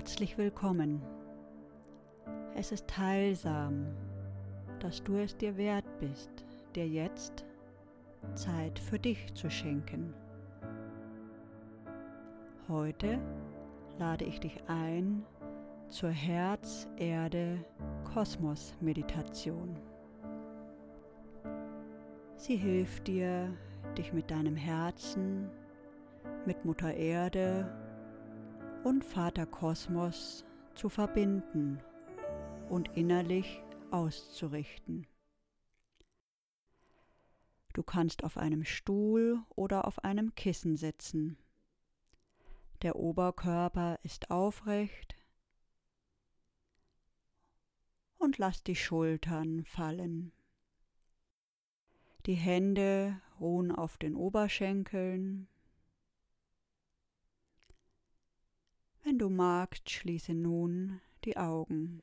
Herzlich willkommen. Es ist heilsam, dass du es dir wert bist, dir jetzt Zeit für dich zu schenken. Heute lade ich dich ein zur Herz-Erde-Kosmos-Meditation. Sie hilft dir, dich mit deinem Herzen, mit Mutter Erde und Vater Kosmos zu verbinden und innerlich auszurichten. Du kannst auf einem Stuhl oder auf einem Kissen sitzen. Der Oberkörper ist aufrecht und lass die Schultern fallen. Die Hände ruhen auf den Oberschenkeln Wenn du magst, schließe nun die Augen.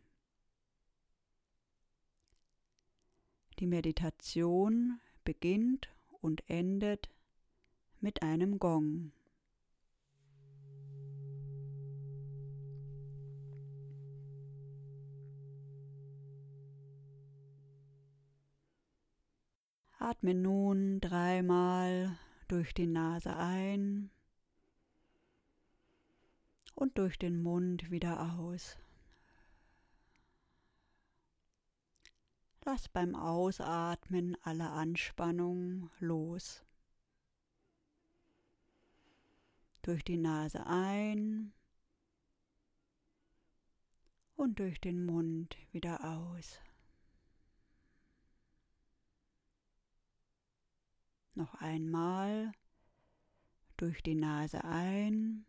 Die Meditation beginnt und endet mit einem Gong. Atme nun dreimal durch die Nase ein und durch den Mund wieder aus. Lass beim Ausatmen alle Anspannung los. Durch die Nase ein und durch den Mund wieder aus. Noch einmal durch die Nase ein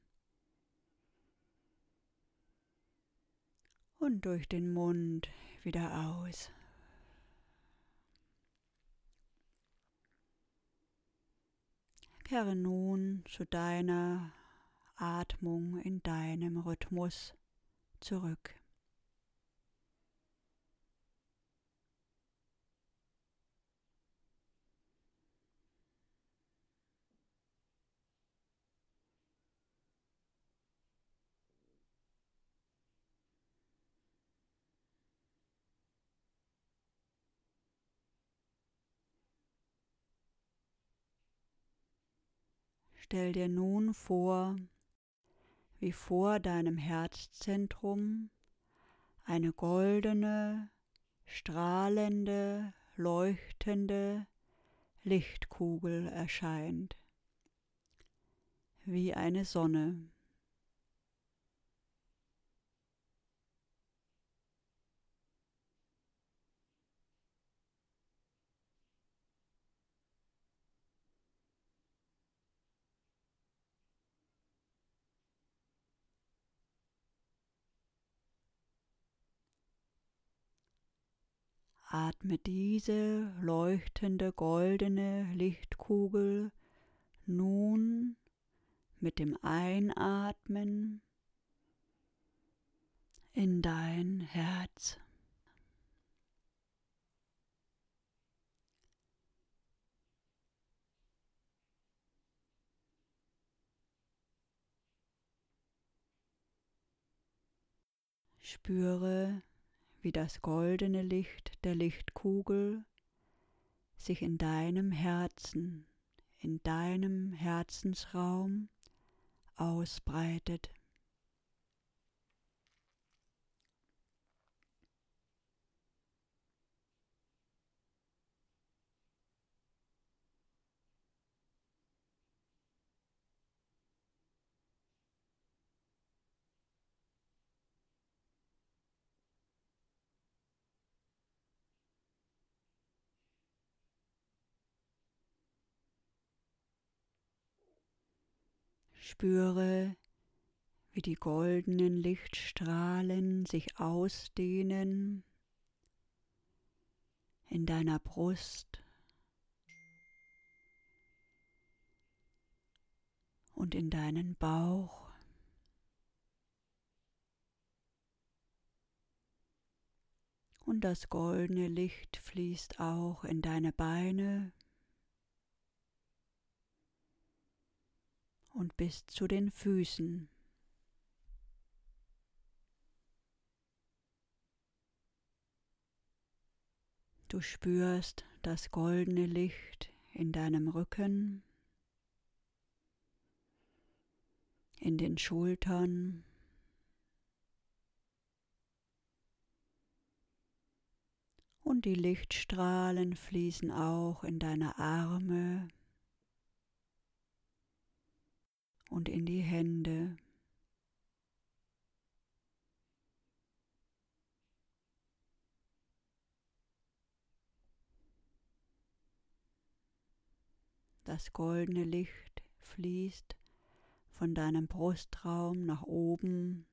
und durch den Mund wieder aus. Kehre nun zu deiner Atmung in deinem Rhythmus zurück. Stell dir nun vor, wie vor deinem Herzzentrum eine goldene, strahlende, leuchtende Lichtkugel erscheint, wie eine Sonne. Atme diese leuchtende goldene Lichtkugel nun mit dem Einatmen in dein Herz. Spüre, wie das goldene Licht der Lichtkugel sich in deinem Herzen, in deinem Herzensraum ausbreitet. Spüre, wie die goldenen Lichtstrahlen sich ausdehnen in deiner Brust und in deinen Bauch. Und das goldene Licht fließt auch in deine Beine und bis zu den Füßen. Du spürst das goldene Licht in deinem Rücken, in den Schultern, und die Lichtstrahlen fließen auch in deine Arme und in die Hände. Das goldene Licht fließt von deinem Brustraum nach oben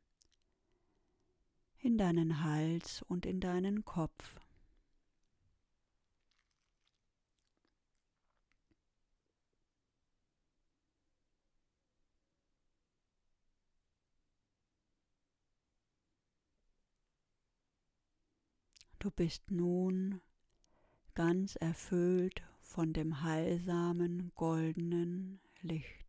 in deinen Hals und in deinen Kopf. Du bist nun ganz erfüllt von dem heilsamen goldenen Licht.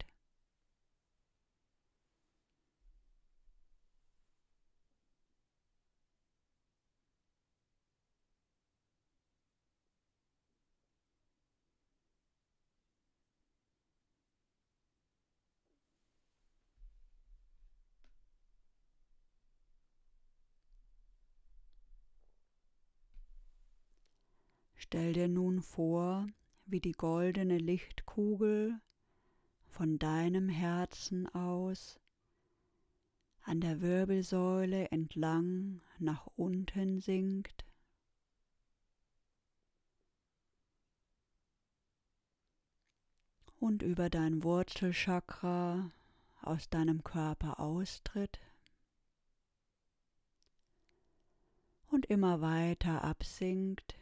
Stell dir nun vor, wie die goldene Lichtkugel von deinem Herzen aus an der Wirbelsäule entlang nach unten sinkt. und über dein Wurzelchakra aus deinem Körper austritt und immer weiter absinkt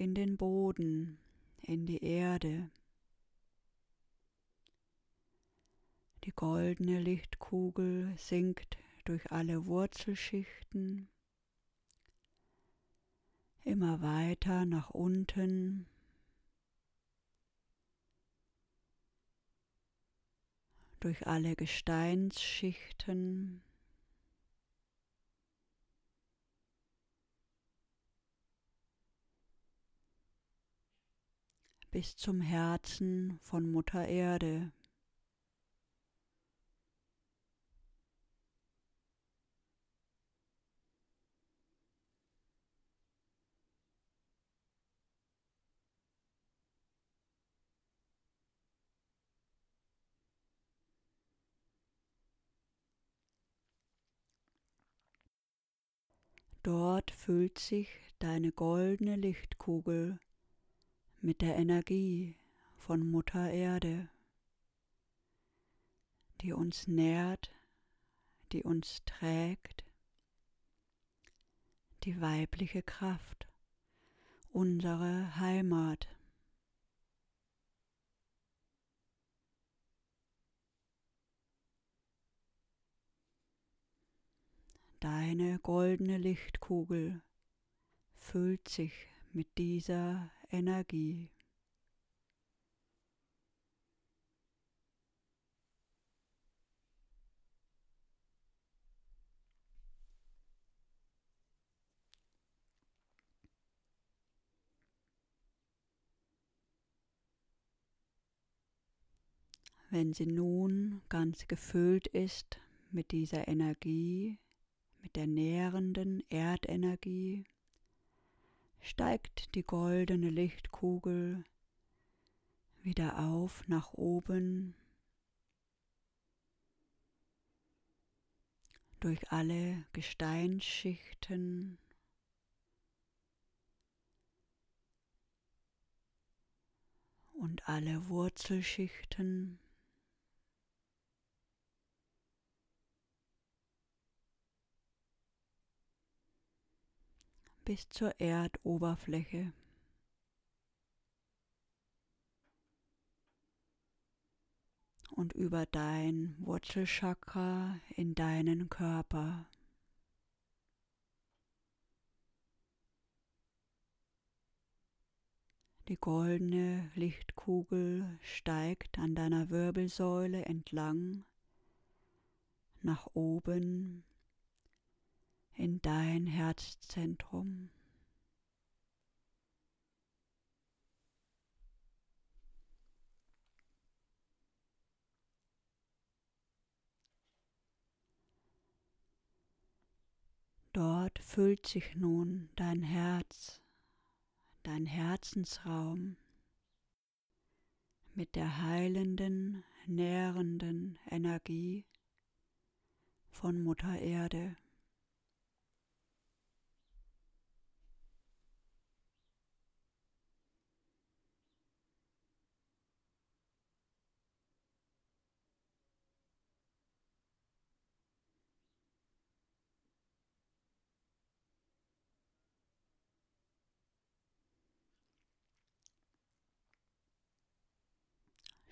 in den Boden in die Erde. Die goldene Lichtkugel sinkt durch alle Wurzelschichten immer weiter nach unten. durch alle Gesteinsschichten bis zum Herzen von Mutter Erde. Dort füllt sich deine goldene Lichtkugel mit der Energie von Mutter Erde, die uns nährt, die uns trägt, die weibliche Kraft, unsere Heimat. Deine goldene Lichtkugel füllt sich mit dieser Energie. Wenn sie nun ganz gefüllt ist mit dieser Energie, mit der nährenden Erdenergie, steigt die goldene Lichtkugel wieder auf nach oben durch alle Gesteinsschichten und alle Wurzelschichten. Bis zur Erdoberfläche. Und über dein Wurzelchakra in deinen Körper. Die goldene Lichtkugel steigt an deiner Wirbelsäule entlang nach oben in dein Herzzentrum. Dort füllt sich nun dein Herz, dein Herzensraum mit der heilenden, nährenden Energie von Mutter Erde.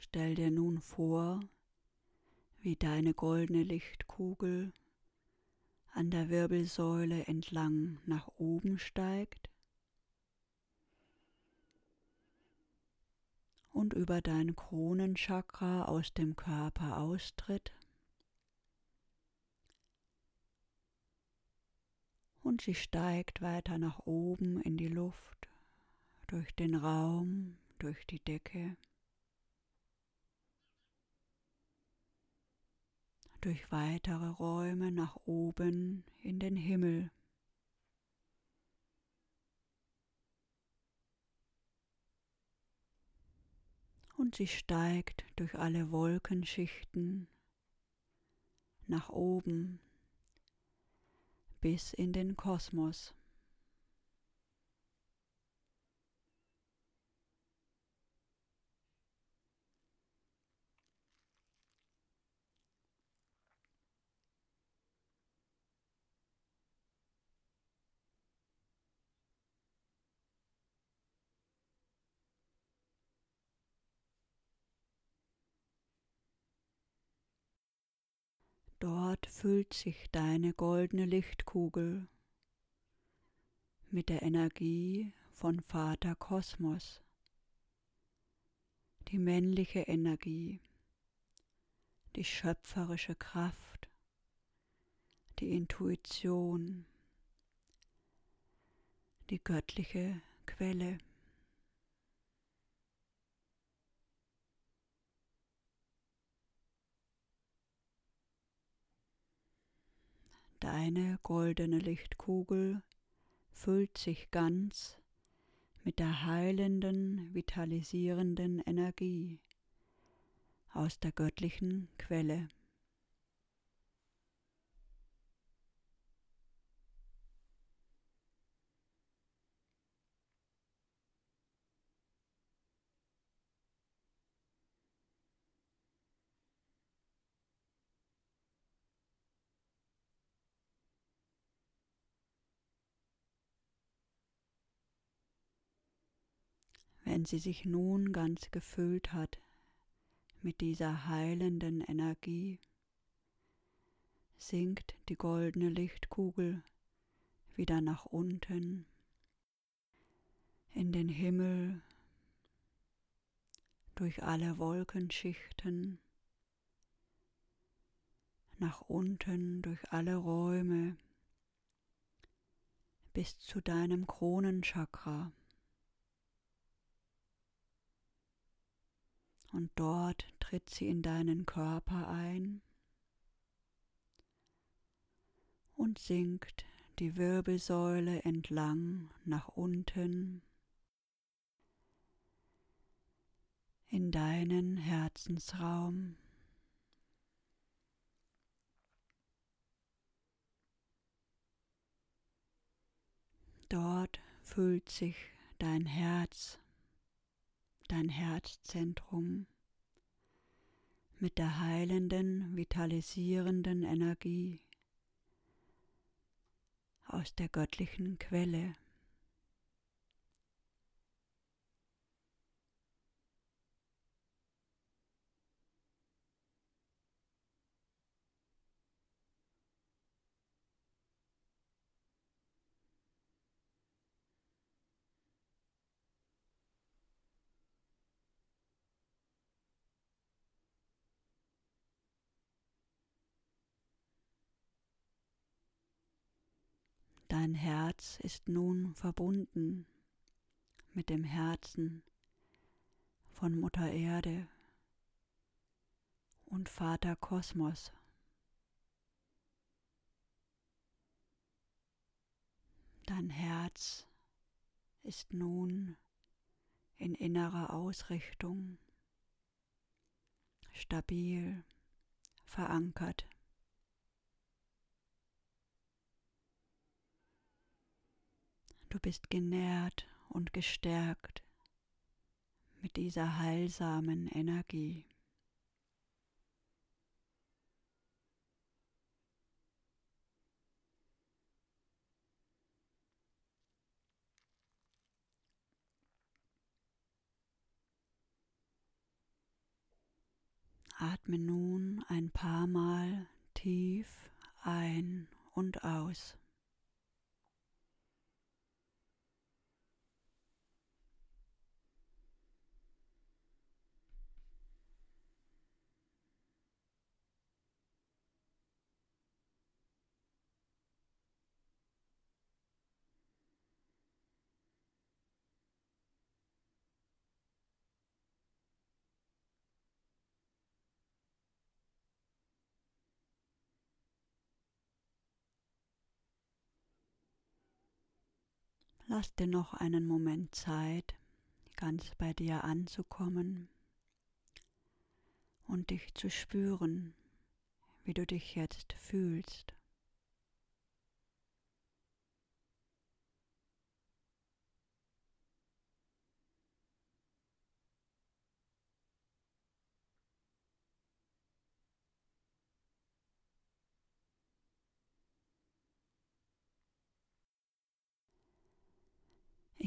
Stell dir nun vor, wie deine goldene Lichtkugel an der Wirbelsäule entlang nach oben steigt und über dein Kronenchakra aus dem Körper austritt und sie steigt weiter nach oben in die Luft, durch den Raum, durch die Decke. Durch weitere Räume nach oben in den Himmel. Und sie steigt durch alle Wolkenschichten nach oben bis in den Kosmos. Dort füllt sich deine goldene Lichtkugel mit der Energie von Vater Kosmos, die männliche Energie, die schöpferische Kraft, die Intuition, die göttliche Quelle. Deine goldene Lichtkugel füllt sich ganz mit der heilenden, vitalisierenden Energie aus der göttlichen Quelle. Wenn sie sich nun ganz gefüllt hat mit dieser heilenden Energie, sinkt die goldene Lichtkugel wieder nach unten in den Himmel durch alle Wolkenschichten, nach unten durch alle Räume bis zu deinem Kronenchakra. Und dort tritt sie in deinen Körper ein und sinkt die Wirbelsäule entlang nach unten in deinen Herzensraum. Dort fühlt sich dein Herz dein Herzzentrum mit der heilenden, vitalisierenden Energie aus der göttlichen Quelle. Dein Herz ist nun verbunden mit dem Herzen von Mutter Erde und Vater Kosmos. Dein Herz ist nun in innerer Ausrichtung, stabil, verankert. Du bist genährt und gestärkt mit dieser heilsamen Energie. Atme nun ein paar Mal tief ein und aus. Lass dir noch einen Moment Zeit, ganz bei dir anzukommen und dich zu spüren, wie du dich jetzt fühlst.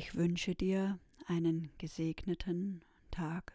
Ich wünsche dir einen gesegneten Tag.